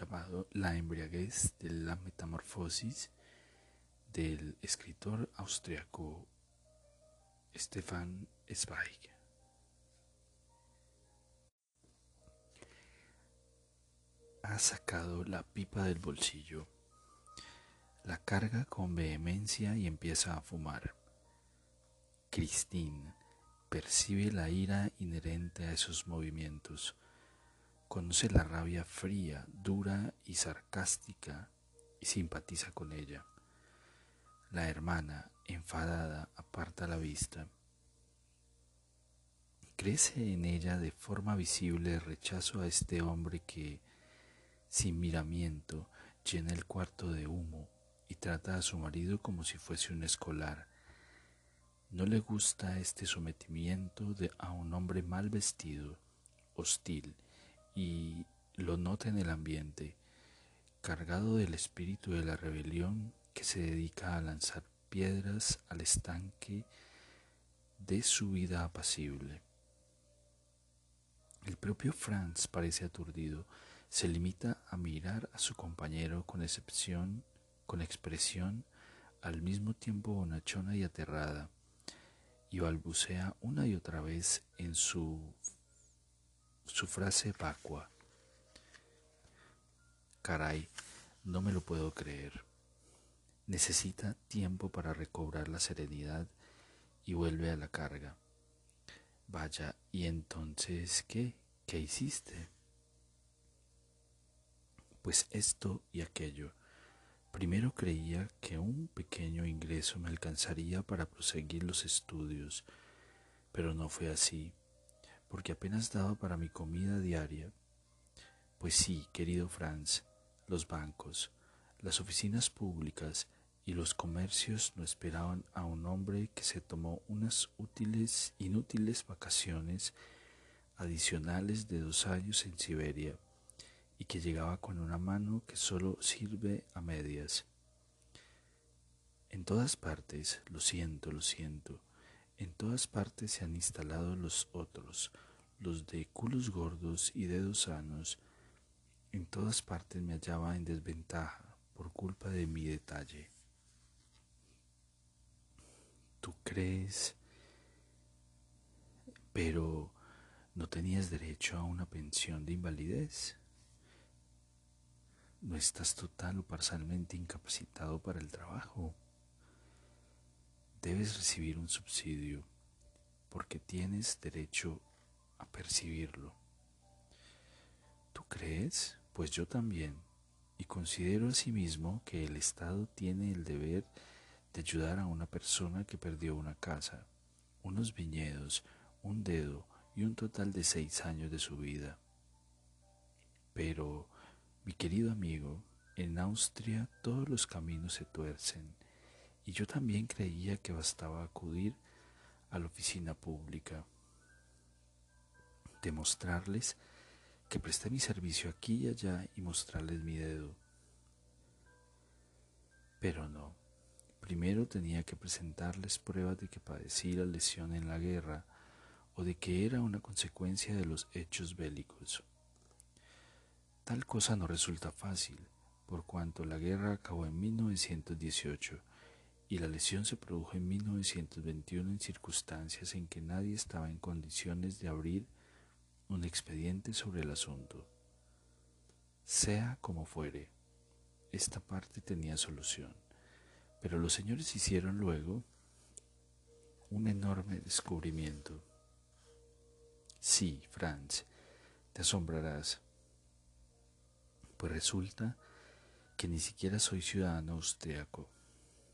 Llamado La embriaguez de la metamorfosis del escritor austriaco Stefan Zweig. Ha sacado la pipa del bolsillo, la carga con vehemencia y empieza a fumar. Christine percibe la ira inherente a esos movimientos, conoce la rabia fría, dura y sarcástica y simpatiza con ella. La hermana, enfadada, aparta la vista. Crece en ella de forma visible el rechazo a este hombre que, sin miramiento, llena el cuarto de humo y trata a su marido como si fuese un escolar no le gusta este sometimiento de, a un hombre mal vestido, hostil, y lo nota en el ambiente, cargado del espíritu de la rebelión que se dedica a lanzar piedras al estanque de su vida apacible. El propio Franz parece aturdido, se limita a mirar a su compañero con excepción, con expresión al mismo tiempo bonachona y aterrada y balbucea una y otra vez en su, su frase vacua. Caray, no me lo puedo creer. Necesita tiempo para recobrar la serenidad y vuelve a la carga. Vaya, ¿y entonces qué? ¿Qué hiciste? Pues esto y aquello. Primero creía que un pequeño ingreso me alcanzaría para proseguir los estudios, pero no fue así, porque apenas daba para mi comida diaria. Pues sí, querido Franz, los bancos, las oficinas públicas y los comercios no esperaban a un hombre que se tomó unas útiles, inútiles vacaciones adicionales de dos años en Siberia y que llegaba con una mano que solo sirve a medias. En todas partes, lo siento, lo siento, en todas partes se han instalado los otros, los de culos gordos y dedos sanos, en todas partes me hallaba en desventaja por culpa de mi detalle. ¿Tú crees? Pero no tenías derecho a una pensión de invalidez no estás total o parcialmente incapacitado para el trabajo. Debes recibir un subsidio porque tienes derecho a percibirlo. ¿Tú crees? Pues yo también. Y considero asimismo que el Estado tiene el deber de ayudar a una persona que perdió una casa, unos viñedos, un dedo y un total de seis años de su vida. Pero mi querido amigo, en Austria todos los caminos se tuercen y yo también creía que bastaba acudir a la oficina pública, demostrarles que presté mi servicio aquí y allá y mostrarles mi dedo. Pero no, primero tenía que presentarles pruebas de que padecí la lesión en la guerra o de que era una consecuencia de los hechos bélicos. Tal cosa no resulta fácil, por cuanto la guerra acabó en 1918 y la lesión se produjo en 1921 en circunstancias en que nadie estaba en condiciones de abrir un expediente sobre el asunto. Sea como fuere, esta parte tenía solución, pero los señores hicieron luego un enorme descubrimiento. Sí, Franz, te asombrarás pues resulta que ni siquiera soy ciudadano austriaco.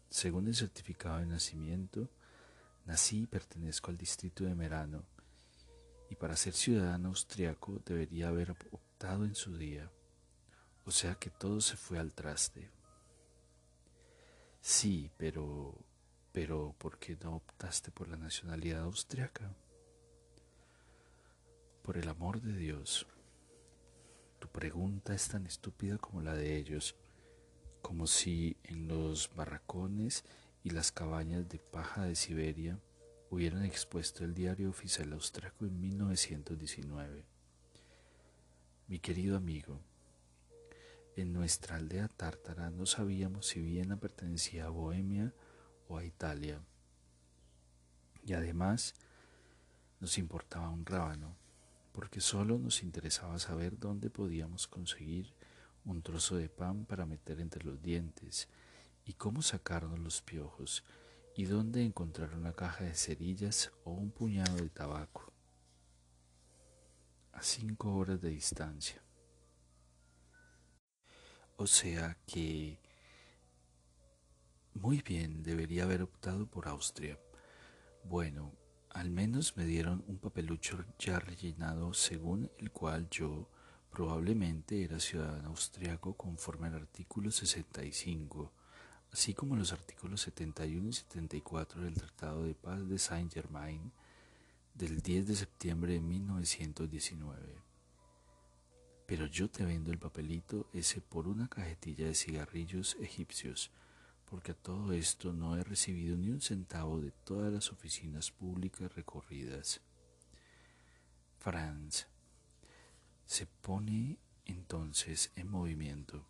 Según el certificado de nacimiento, Nací y pertenezco al distrito de Merano, y para ser ciudadano austriaco debería haber optado en su día. O sea que todo se fue al traste. Sí, pero... pero ¿por qué no optaste por la nacionalidad austriaca? Por el amor de Dios. Tu pregunta es tan estúpida como la de ellos, como si en los barracones y las cabañas de paja de Siberia hubieran expuesto el diario oficial austriaco en 1919. Mi querido amigo, en nuestra aldea tártara no sabíamos si Viena pertenecía a Bohemia o a Italia. Y además nos importaba un rábano, porque solo nos interesaba saber dónde podíamos conseguir un trozo de pan para meter entre los dientes y cómo sacarnos los piojos y dónde encontrar una caja de cerillas o un puñado de tabaco a cinco horas de distancia. O sea que muy bien, debería haber optado por Austria. Bueno, al menos me dieron un papelucho ya rellenado según el cual yo probablemente era ciudadano austriaco conforme al artículo 65, así como los artículos 71 y 74 del Tratado de Paz de Saint-Germain del 10 de septiembre de 1919. Pero yo te vendo el papelito ese por una cajetilla de cigarrillos egipcios, porque a todo esto no he recibido ni un centavo de todas las oficinas públicas recorridas. Franz se pone entonces en movimiento.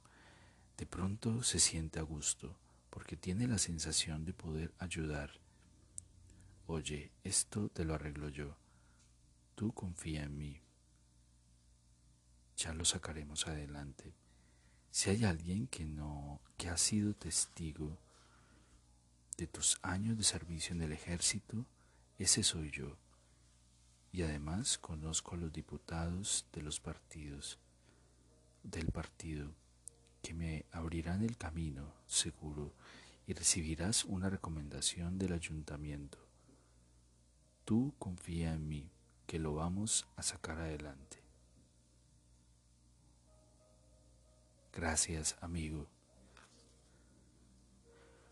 De pronto se siente a gusto, porque tiene la sensación de poder ayudar. Oye, esto te lo arreglo yo. Tú confía en mí ya lo sacaremos adelante. Si hay alguien que no, que ha sido testigo de tus años de servicio en el ejército, ese soy yo. Y además conozco a los diputados de los partidos, del partido, que me abrirán el camino, seguro, y recibirás una recomendación del ayuntamiento. Tú confía en mí, que lo vamos a sacar adelante. Gracias, amigo,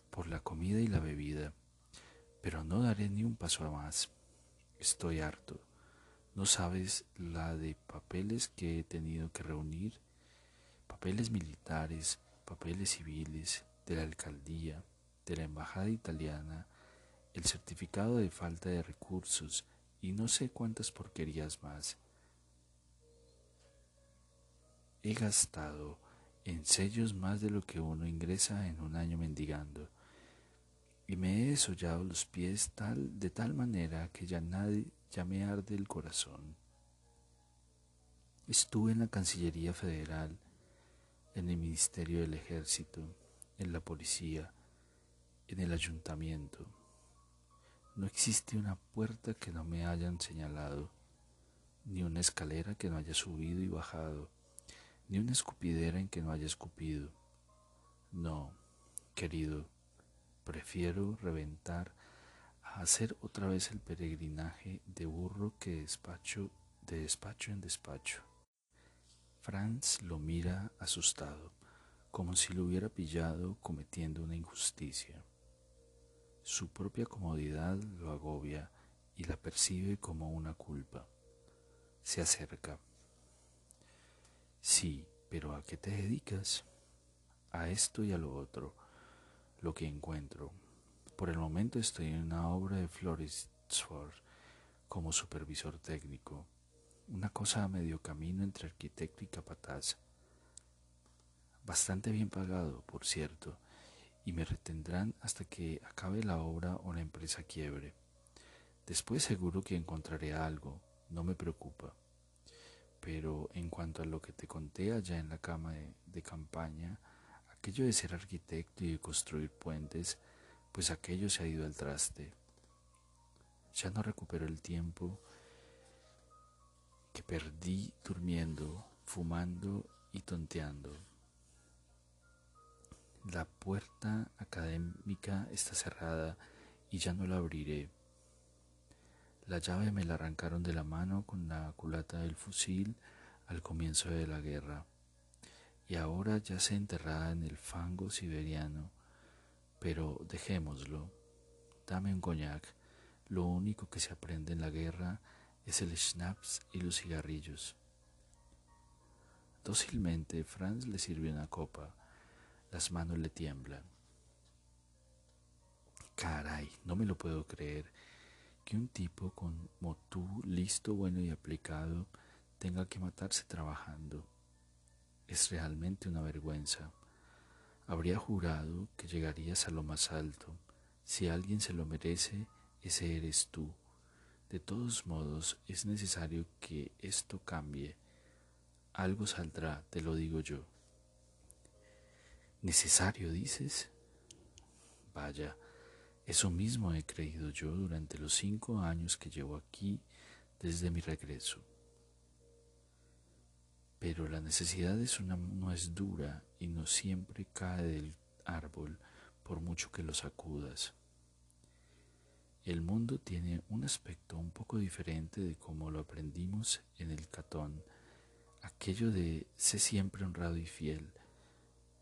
por la comida y la bebida, pero no daré ni un paso más. Estoy harto. No sabes la de papeles que he tenido que reunir, papeles militares, papeles civiles, de la alcaldía, de la embajada italiana, el certificado de falta de recursos y no sé cuántas porquerías más. He gastado en sellos más de lo que uno ingresa en un año mendigando. Y me he desollado los pies tal, de tal manera que ya nadie ya me arde el corazón. Estuve en la Cancillería Federal, en el Ministerio del Ejército, en la Policía, en el Ayuntamiento. No existe una puerta que no me hayan señalado, ni una escalera que no haya subido y bajado ni una escupidera en que no haya escupido. No, querido, prefiero reventar hacer otra vez el peregrinaje de burro que despacho de despacho en despacho. Franz lo mira asustado, como si lo hubiera pillado cometiendo una injusticia. Su propia comodidad lo agobia y la percibe como una culpa. Se acerca. Sí, pero ¿a qué te dedicas? A esto y a lo otro, lo que encuentro. Por el momento estoy en una obra de Florisford como supervisor técnico, una cosa a medio camino entre arquitecto y capataz. Bastante bien pagado, por cierto, y me retendrán hasta que acabe la obra o la empresa quiebre. Después seguro que encontraré algo, no me preocupa. Pero en cuanto a lo que te conté allá en la cama de, campaña, aquello de ser arquitecto y de construir puentes, pues aquello se ha ido al traste. Ya no recupero el tiempo que perdí durmiendo, fumando y tonteando. La puerta académica está cerrada y ya no la abriré. La llave me la arrancaron de la mano con la culata del fusil al comienzo de la guerra, y ahora ya se enterrada en el fango siberiano. Pero dejémoslo. Dame un coñac. Lo único que se aprende en la guerra es el schnapps y los cigarrillos. Dócilmente Franz le sirve una copa. Las manos le tiemblan. Caray, no me lo puedo creer que un tipo como tú, listo, bueno y aplicado, tenga que matarse trabajando. Es realmente una vergüenza. Habría jurado que llegarías a lo más alto. Si alguien se lo merece, ese eres tú. De todos modos, es necesario que esto cambie. Algo saldrá, te lo digo yo. ¿Necesario, dices? Vaya, eso mismo he creído yo durante los cinco años que llevo aquí desde mi regreso. Pero la necesidad es una, no es dura y no siempre cae del árbol por mucho que lo sacudas. El mundo tiene un aspecto un poco diferente de como lo aprendimos en el Catón, aquello de sé siempre honrado y fiel,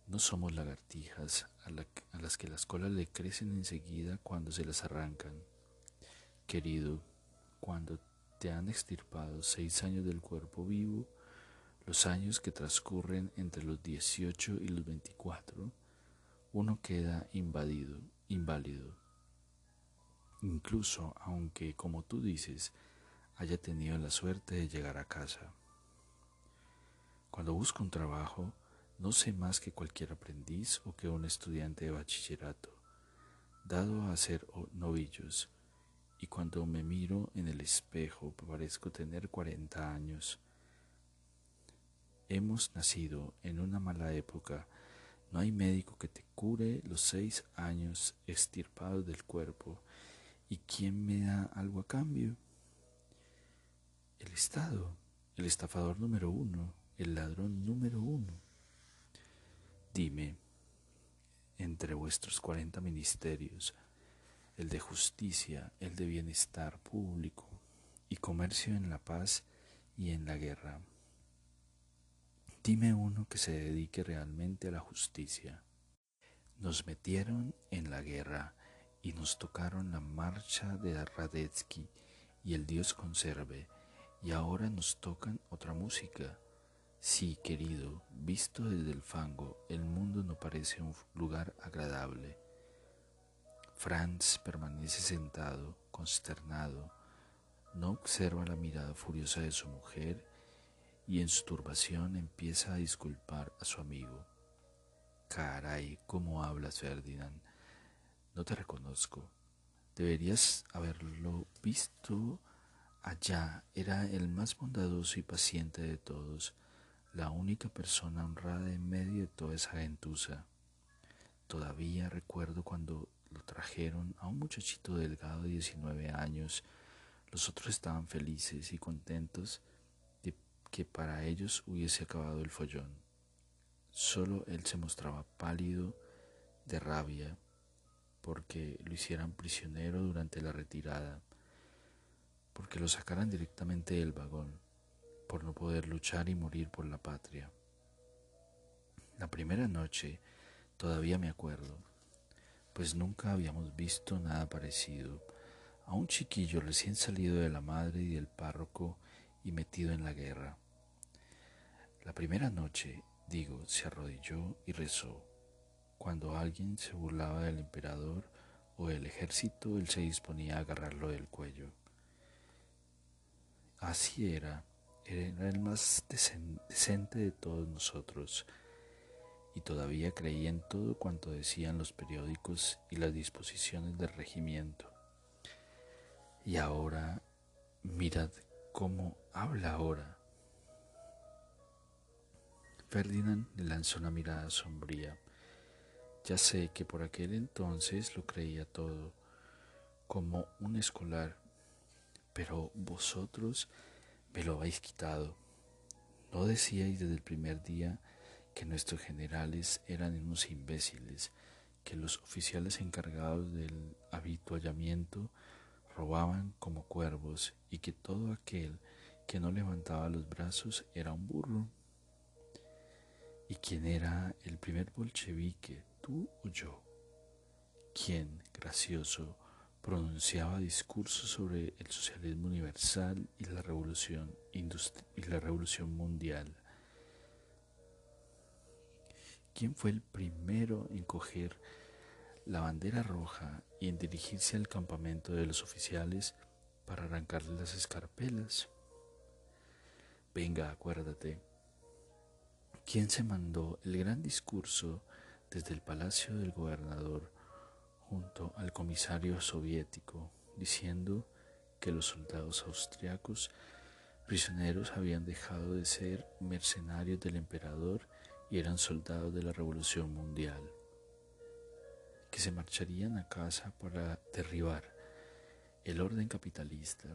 no somos lagartijas a, las que las colas le crecen enseguida cuando se las arrancan. Querido, cuando te han extirpado seis años del cuerpo vivo, los años que transcurren entre los 18 y los 24, uno queda invadido, inválido. Incluso aunque, como tú dices, haya tenido la suerte de llegar a casa. Cuando busco un trabajo, no sé más que cualquier aprendiz o que un estudiante de bachillerato, dado a ser novillos, y cuando me miro en el espejo parezco tener cuarenta años. Hemos nacido en una mala época. No hay médico que te cure los seis años estirpados del cuerpo. ¿Y quién me da algo a cambio? El Estado, el estafador número uno, el ladrón número uno. Dime, entre vuestros cuarenta ministerios, el de justicia, el de bienestar público y comercio en la paz y en la guerra, dime uno que se dedique realmente a la justicia. Nos metieron en la guerra y nos tocaron la marcha de Radetzky y el Dios conserve, y ahora nos tocan otra música Sí, querido, visto desde el fango, el mundo no parece un lugar agradable. Franz permanece sentado, consternado, no observa la mirada furiosa de su mujer y en su turbación empieza a disculpar a su amigo. Caray, ¿cómo hablas, Ferdinand? No te reconozco. Deberías haberlo visto allá. Era el más bondadoso y paciente de todos la única persona honrada en medio de toda esa gentuza. Todavía recuerdo cuando lo trajeron a un muchachito delgado de 19 años. Los otros estaban felices y contentos que para ellos hubiese acabado el follón. Solo él se mostraba pálido de rabia porque lo hicieran prisionero durante la retirada, porque lo sacaran directamente del vagón por no poder luchar y morir por la patria. La primera noche todavía me acuerdo, pues nunca habíamos visto nada parecido a un chiquillo recién salido de la madre y del párroco metido en la guerra. La primera noche, digo, se arrodilló y rezó. Cuando alguien se burlaba del emperador o del ejército, él se disponía a agarrarlo del cuello. Así era era el más decente de todos nosotros y todavía creía en todo cuanto decían los periódicos y las disposiciones del regimiento. Y ahora, mirad cómo habla ahora. Ferdinand le lanzó una mirada sombría. Ya sé que por aquel entonces lo creía todo, como un escolar, pero vosotros me lo habéis quitado. ¿No decíais desde el primer día que nuestros generales eran unos imbéciles, que los oficiales encargados del habituallamiento robaban como cuervos y que todo aquel que no levantaba los brazos era un burro. ¿Y quién era el primer bolchevique, tú o yo? ¿Quién, gracioso, pronunciaba discursos sobre el socialismo universal y la revolución, y la revolución mundial? ¿Quién fue el primero en coger la bandera roja y en dirigirse al campamento de los oficiales para arrancarle las escarpelas? Venga, acuérdate. ¿Quién se mandó el gran discurso desde el palacio del gobernador junto al comisario soviético diciendo que los soldados austriacos prisioneros habían dejado de ser mercenarios del emperador y eran soldados de la revolución mundial, que se marcharían a casa para derribar el orden capitalista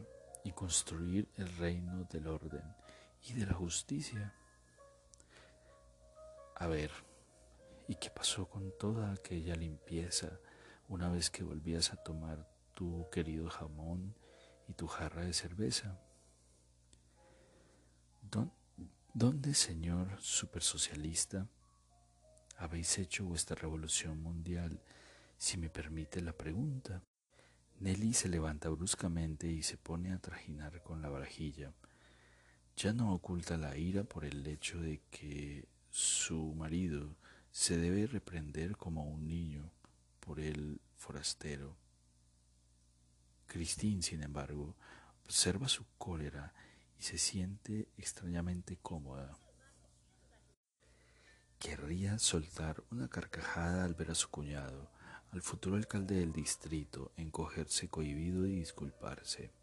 y construir el reino del orden y de la justicia. A ver, ¿y qué pasó con toda aquella limpieza una vez que volvías a tomar tu querido jamón y tu jarra de cerveza? ¿Dónde, señor supersocialista, habéis hecho vuestra revolución mundial, si me permite la pregunta? Nelly se levanta bruscamente y se pone a trajinar con la vajilla. Ya no oculta la ira por el hecho de que su marido se debe reprender como un niño por el forastero. Christine, sin embargo, observa su cólera y se siente extrañamente cómoda. Querría soltar una carcajada al ver a su cuñado, al futuro alcalde del distrito, encogerse cohibido y disculparse.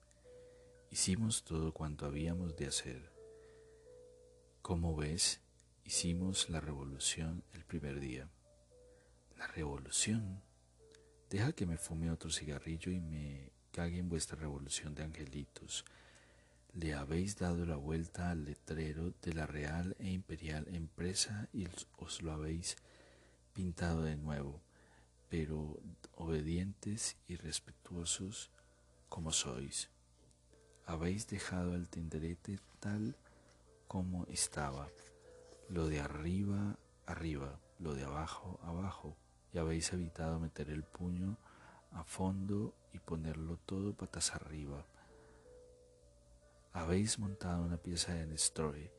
Hicimos todo cuanto habíamos de hacer. Como ves, hicimos la revolución el primer día. La revolución. Deja que me fume otro cigarrillo y me cague en vuestra revolución de angelitos. Le habéis dado la vuelta al letrero de la Real e Imperial Empresa y os lo habéis pintado de nuevo, pero obedientes y respetuosos como sois habéis dejado al tenderete tal como estaba, lo de arriba, arriba, lo de abajo, abajo, y habéis evitado meter el puño a fondo y ponerlo todo patas arriba. Habéis montado una pieza de Nestroy,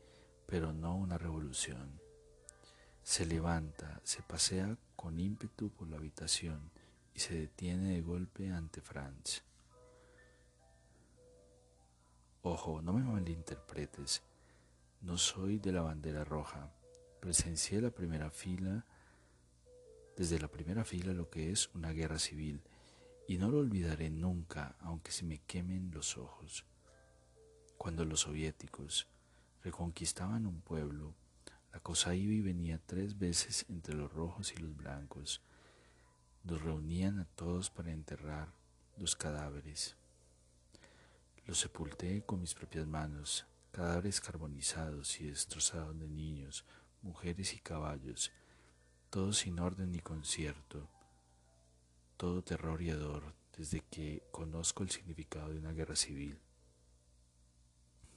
pero no una revolución. Se levanta, se pasea con ímpetu por la habitación y se detiene de golpe ante Franz. Ojo, no me malinterpretes. No soy de la bandera roja. Presencié la primera fila, desde la primera fila lo que es una guerra civil, y no lo olvidaré nunca, aunque se me quemen los ojos. Cuando los soviéticos reconquistaban un pueblo, la cosa iba y venía tres veces entre los rojos y los blancos. Los reunían a todos para enterrar los cadáveres. Los sepulté con mis propias manos, cadáveres carbonizados y destrozados de niños, mujeres y caballos, todo sin orden ni concierto, todo terror y hedor desde que conozco el significado de una guerra civil.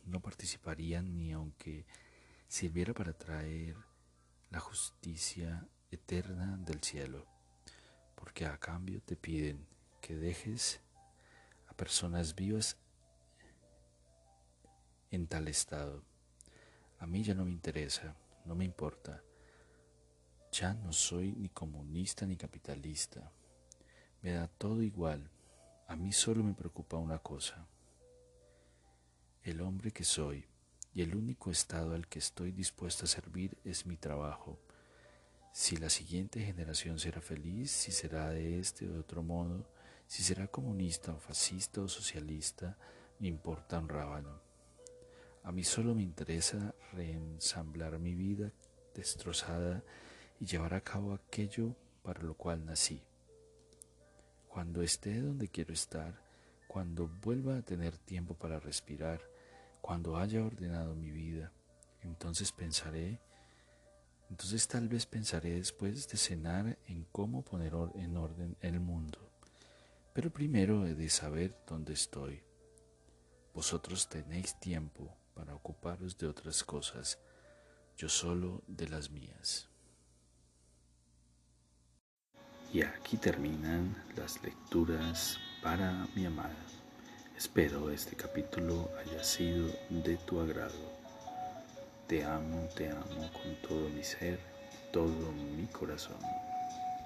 No participarían ni aunque sirviera para traer la justicia eterna del cielo, porque a cambio te piden que dejes a personas vivas en tal estado. A mí ya no me interesa, no me importa. Ya no soy ni comunista ni capitalista. Me da todo igual. A mí solo me preocupa una cosa. El hombre que soy y el único estado al que estoy dispuesto a servir es mi trabajo. Si la siguiente generación será feliz, si será de este o de otro modo, si será comunista o fascista o socialista, me importa un rábano. A mí solo me interesa reensamblar mi vida destrozada y llevar a cabo aquello para lo cual nací. Cuando esté donde quiero estar, cuando vuelva a tener tiempo para respirar, cuando haya ordenado mi vida, entonces pensaré, entonces tal vez pensaré después de cenar en cómo poner en orden el mundo. Pero primero he de saber dónde estoy. Vosotros tenéis tiempo para ocuparos de otras cosas, yo solo de las mías. Y aquí terminan las lecturas para mi amada. Espero este capítulo haya sido de tu agrado. Te amo, te amo con todo mi ser, todo mi corazón.